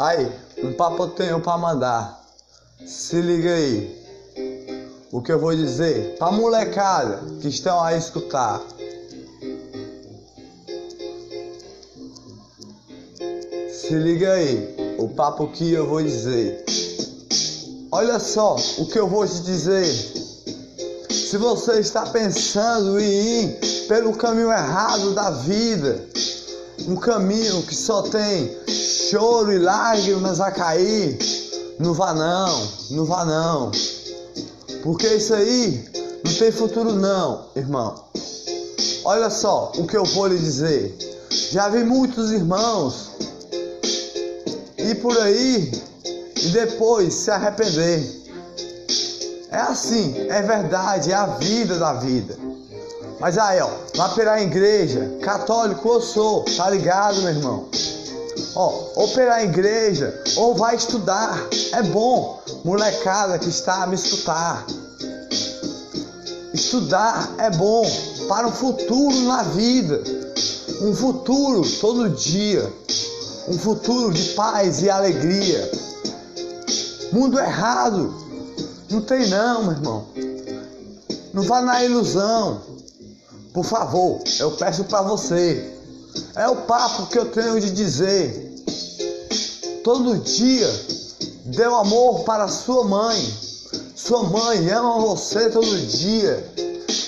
Aí, um papo tenho pra mandar. Se liga aí. O que eu vou dizer pra molecada que estão a escutar. Se liga aí, o papo que eu vou dizer. Olha só o que eu vou te dizer. Se você está pensando em ir pelo caminho errado da vida, um caminho que só tem choro e lágrimas a cair, não vá não, não vá não. Porque isso aí não tem futuro não, irmão. Olha só o que eu vou lhe dizer. Já vi muitos irmãos ir por aí e depois se arrepender. É assim, é verdade, é a vida da vida. Mas aí, ó, vai pela igreja, católico eu sou, tá ligado, meu irmão? Ó, ou pela igreja, ou vai estudar. É bom, molecada que está a me escutar. Estudar é bom para um futuro na vida. Um futuro todo dia. Um futuro de paz e alegria. Mundo errado. Não tem não, meu irmão. Não vá na ilusão. Por favor, eu peço para você. É o papo que eu tenho de dizer. Todo dia deu amor para sua mãe. Sua mãe ama você todo dia.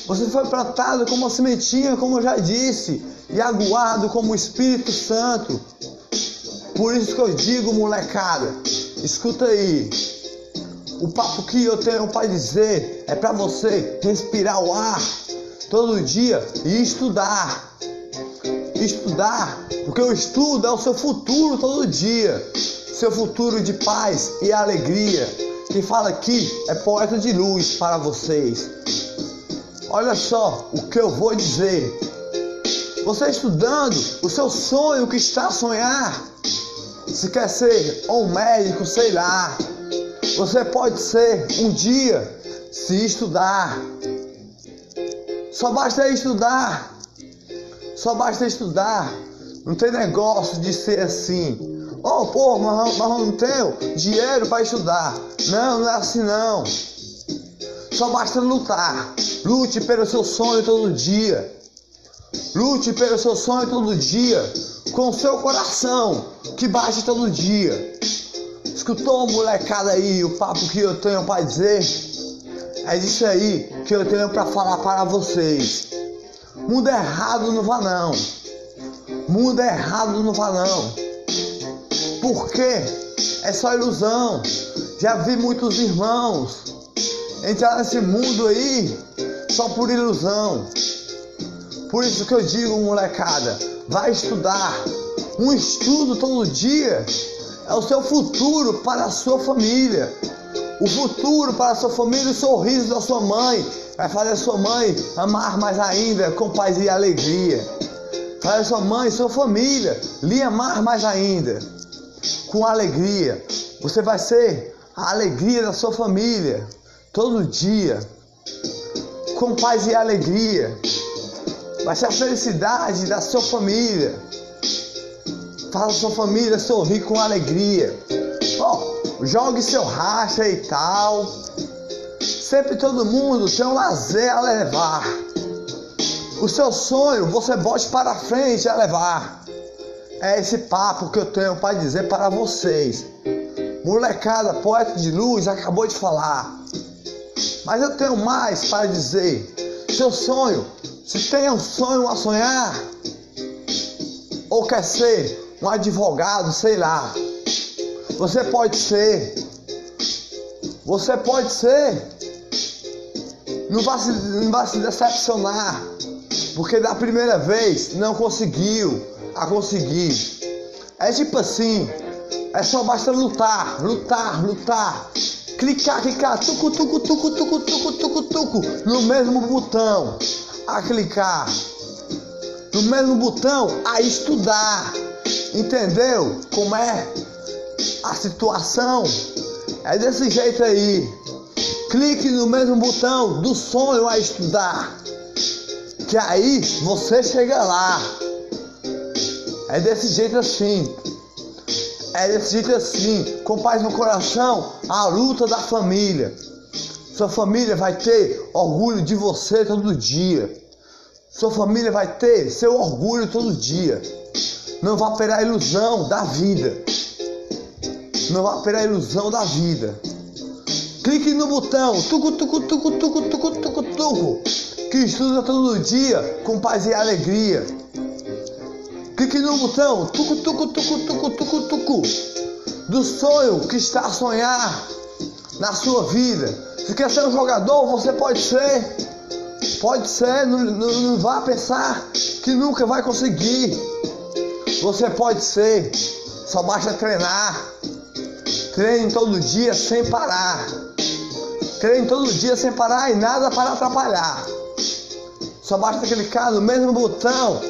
Você foi plantado como uma sementinha, como eu já disse, e aguado como o Espírito Santo. Por isso que eu digo, molecada, escuta aí. O papo que eu tenho para dizer é para você respirar o ar todo dia e estudar. Estudar, porque o estudo é o seu futuro todo dia. Seu futuro de paz e alegria. Quem fala aqui é poeta de luz para vocês. Olha só o que eu vou dizer. Você estudando, o seu sonho que está a sonhar. Se quer ser um médico, sei lá. Você pode ser um dia se estudar. Só basta estudar. Só basta estudar. Não tem negócio de ser assim. Oh, pô, mas, mas não tenho dinheiro para estudar. Não, não é assim não. Só basta lutar. Lute pelo seu sonho todo dia. Lute pelo seu sonho todo dia. Com o seu coração que bate todo dia. Escutou, molecada aí, o papo que eu tenho para dizer? É disso aí que eu tenho para falar para vocês. Mundo errado não vá não. Mundo errado não vá não. Por quê? É só ilusão. Já vi muitos irmãos entrar nesse mundo aí só por ilusão. Por isso que eu digo, molecada, vai estudar. Um estudo todo dia é o seu futuro para a sua família. O futuro para a sua família, o sorriso da sua mãe vai fazer a sua mãe amar mais ainda com paz e alegria. Fazer a sua mãe e sua família lhe amar mais ainda com alegria. Você vai ser a alegria da sua família todo dia com paz e alegria. Vai ser a felicidade da sua família. Faça sua família sorrir com alegria. Oh, jogue seu racha e tal. Sempre todo mundo tem um lazer a levar. O seu sonho você bote para frente a levar. É esse papo que eu tenho para dizer para vocês. Molecada, poeta de luz, acabou de falar. Mas eu tenho mais para dizer. Seu sonho, se tem um sonho a sonhar, ou quer ser um advogado, sei lá. Você pode ser. Você pode ser. Não vai se, não vai se decepcionar. Porque da primeira vez não conseguiu a conseguir. É tipo assim. É só basta lutar, lutar, lutar. Clicar, clicar, tucu, tucu, tucu, tucu, tucu, tucu, tucu, no mesmo botão. A clicar. No mesmo botão, a estudar. Entendeu como é a situação? É desse jeito aí. Clique no mesmo botão do sonho a estudar. Que aí você chega lá. É desse jeito assim. é desse jeito assim, com paz no coração, a luta da família. Sua família vai ter orgulho de você todo dia. Sua família vai ter seu orgulho todo dia. Não vai perder a ilusão da vida. Não vai perder a ilusão da vida. Clique no botão tucu tucu tucu tucu tucu tucu tucu que estuda todo dia com paz e alegria. Clique no botão tucu tucu tucu tucu tucu tucu do sonho que está a sonhar na sua vida. Se quer ser um jogador, você pode ser. Pode ser, não, não, não vá pensar que nunca vai conseguir. Você pode ser, só basta treinar. Treine todo dia sem parar. Treine todo dia sem parar e nada para atrapalhar. Só basta clicar no mesmo botão